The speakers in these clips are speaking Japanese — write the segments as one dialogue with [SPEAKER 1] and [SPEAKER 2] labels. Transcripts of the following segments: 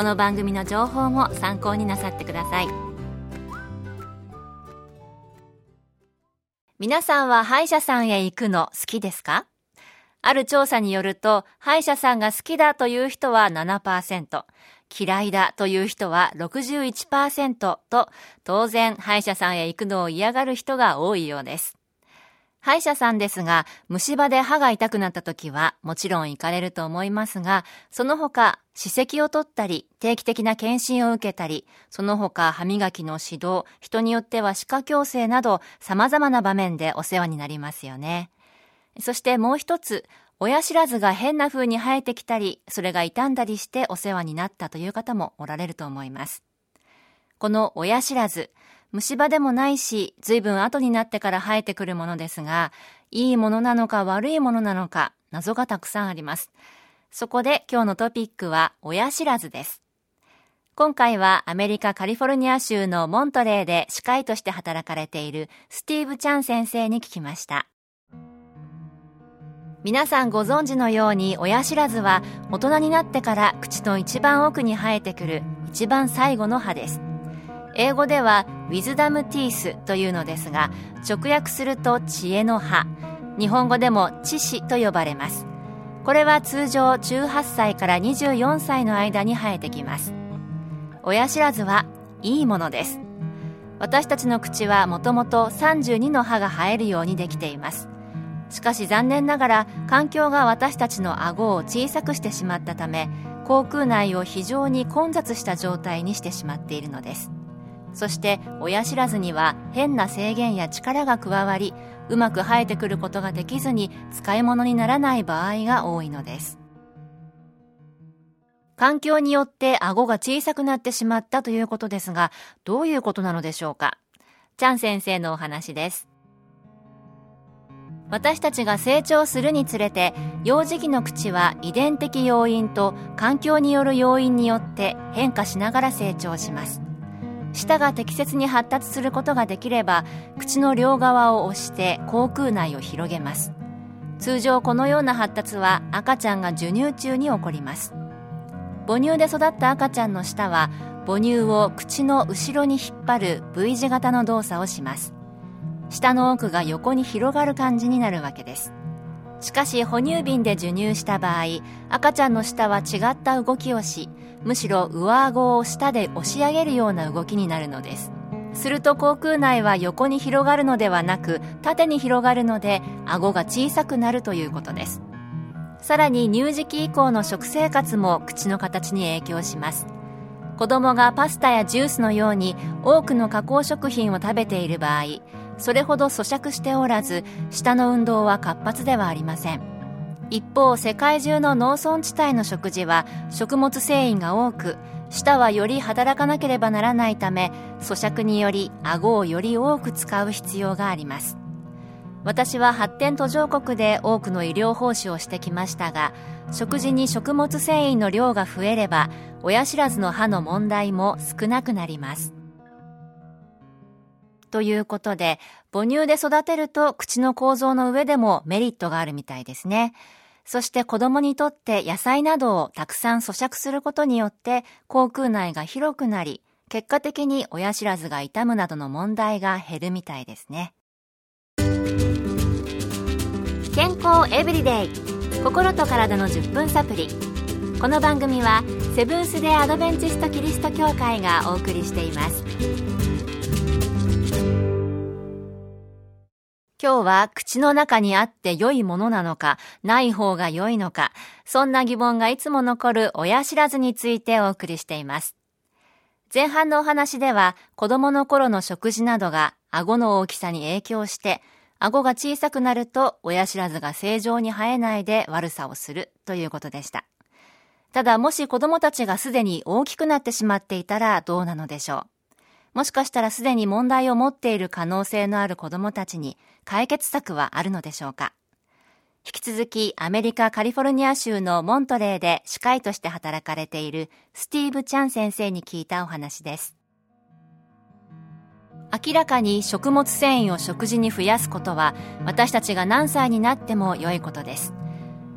[SPEAKER 1] この番組の情報も参考になさってください。皆さんは歯医者さんへ行くの好きですか？ある調査によると歯医者さんが好きだという人は7%嫌いだという人は61%と当然歯医者さんへ行くのを嫌がる人が多いようです。歯医者さんですが、虫歯で歯が痛くなった時はもちろん行かれると思いますが、その他、歯石を取ったり、定期的な検診を受けたり、その他歯磨きの指導、人によっては歯科矯正など様々な場面でお世話になりますよね。そしてもう一つ、親知らずが変な風に生えてきたり、それが傷んだりしてお世話になったという方もおられると思います。この親知らず、虫歯でもないし、随分後になってから生えてくるものですが、いいものなのか悪いものなのか、謎がたくさんあります。そこで今日のトピックは、親知らずです。今回はアメリカカリフォルニア州のモントレーで歯科医として働かれているスティーブ・チャン先生に聞きました。皆さんご存知のように親知らずは大人になってから口の一番奥に生えてくる一番最後の歯です。英語ではウィズダムティースというのですが直訳すると知恵の葉。日本語でも知識と呼ばれます。これは通常18歳から24歳の間に生えてきます。親知らずはいいものです。私たちの口はもともと32の歯が生えるようにできています。しかし残念ながら環境が私たちの顎を小さくしてしまったため口腔内を非常に混雑した状態にしてしまっているのです。そして親知らずには変な制限や力が加わりうまく生えてくることができずに使い物にならない場合が多いのです。環境によって顎が小さくなってしまったということですがどういうことなのでしょうか？チャン先生のお話です。私たちが成長するにつれて幼児期の口は遺伝的要因と環境による要因によって変化しながら成長します。舌が適切に発達することができれば口の両側を押して口腔内を広げます。通常このような発達は赤ちゃんが授乳中に起こります。母乳で育った赤ちゃんの舌は母乳を口の後ろに引っ張る V 字型の動作をします。舌の奥が横に広がる感じになるわけです。しかし哺乳瓶で授乳した場合赤ちゃんの舌は違った動きをしむしろ上顎を下で押し上げるような動きになるのです。すると口腔内は横に広がるのではなく縦に広がるので顎が小さくなるということです。さらに乳児期以降の食生活も口の形に影響します。子供がパスタやジュースのように多くの加工食品を食べている場合それほど咀嚼しておらず舌の運動は活発ではありません。一方世界中の農村地帯の食事は食物繊維が多く舌はより働かなければならないため咀嚼により顎をより多く使う必要があります。私は発展途上国で多くの医療奉仕をしてきましたが食事に食物繊維の量が増えれば親知らずの歯の問題も少なくなります。ということで母乳で育てると口の構造の上でもメリットがあるみたいですね。そして子供にとって野菜などをたくさん咀嚼することによって口腔内が広くなり、結果的に親知らずが痛むなどの問題が減るみたいですね。健康エブリデイ。心と体の10分サプリ。この番組はセブンス・デ・アドベンチスト・キリスト教会がお送りしています。今日は口の中にあって良いものなのか、ない方が良いのか、そんな疑問がいつも残る親知らずについてお送りしています。前半のお話では子供の頃の食事などが顎の大きさに影響して顎が小さくなると親知らずが正常に生えないで悪さをするということでした。ただもし子供たちがすでに大きくなってしまっていたらどうなのでしょう。もしかしたらすでに問題を持っている可能性のある子供たちに解決策はあるのでしょうか？引き続きアメリカカリフォルニア州のモントレーで歯科医として働かれているスティーブ・チャン先生に聞いたお話です。明らかに食物繊維を食事に増やすことは私たちが何歳になっても良いことです。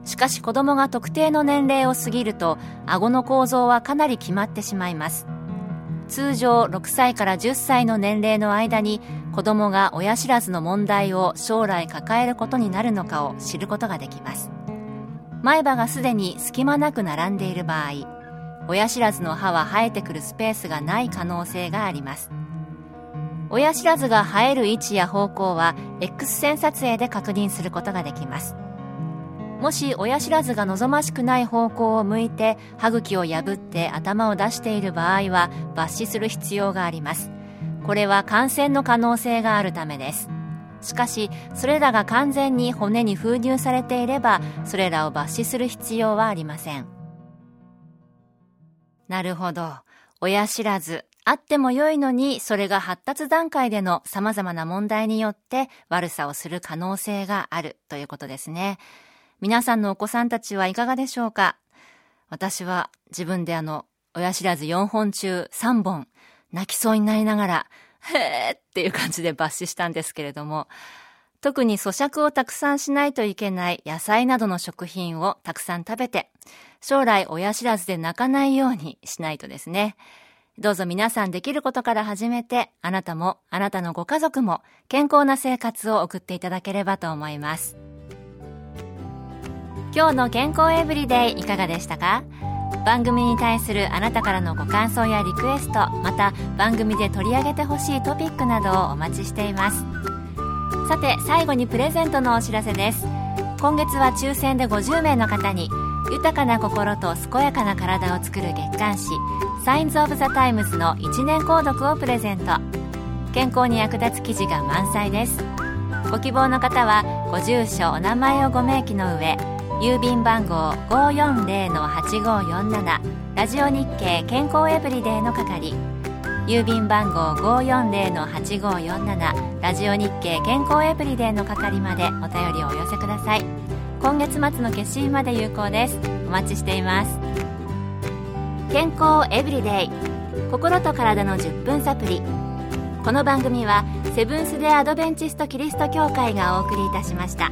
[SPEAKER 1] しかし子供が特定の年齢を過ぎると顎の構造はかなり決まってしまいます。通常6歳から10歳の年齢の間に子供が親知らずの問題を将来抱えることになるのかを知ることができます。前歯がすでに隙間なく並んでいる場合親知らずの歯は生えてくるスペースがない可能性があります。親知らずが生える位置や方向は X 線撮影で確認することができます。もし親知らずが望ましくない方向を向いて歯茎を破って頭を出している場合は抜歯する必要があります。これは感染の可能性があるためです。しかしそれらが完全に骨に封入されていればそれらを抜歯する必要はありません。なるほど。親知らず。あっても良いのにそれが発達段階での様々な問題によって悪さをする可能性があるということですね。皆さんのお子さんたちはいかがでしょうか？私は自分であの、親知らず4本中3本、泣きそうになりながら、へーっていう感じで抜歯したんですけれども、特に咀嚼をたくさんしないといけない野菜などの食品をたくさん食べて、将来親知らずで泣かないようにしないとですね。どうぞ皆さんできることから始めて、あなたもあなたのご家族も健康な生活を送っていただければと思います。今日の健康エブリデイいかがでしたか？番組に対するあなたからのご感想やリクエストまた番組で取り上げてほしいトピックなどをお待ちしています。さて最後にプレゼントのお知らせです。今月は抽選で50名の方に豊かな心と健やかな体を作る月刊誌サインズ・オブ・ザ・タイムズの1年購読をプレゼント。健康に役立つ記事が満載です。ご希望の方はご住所お名前をご明記の上郵便番号540-8547ラジオ日経健康エブリデイの係。郵便番号540-8547ラジオ日経健康エブリデイの係までお便りをお寄せください。今月末の決心まで有効です。お待ちしています。健康エブリデイ心と体の10分サプリ。この番組はセブンス・デ・アドベンチスト・キリスト教会がお送りいたしました。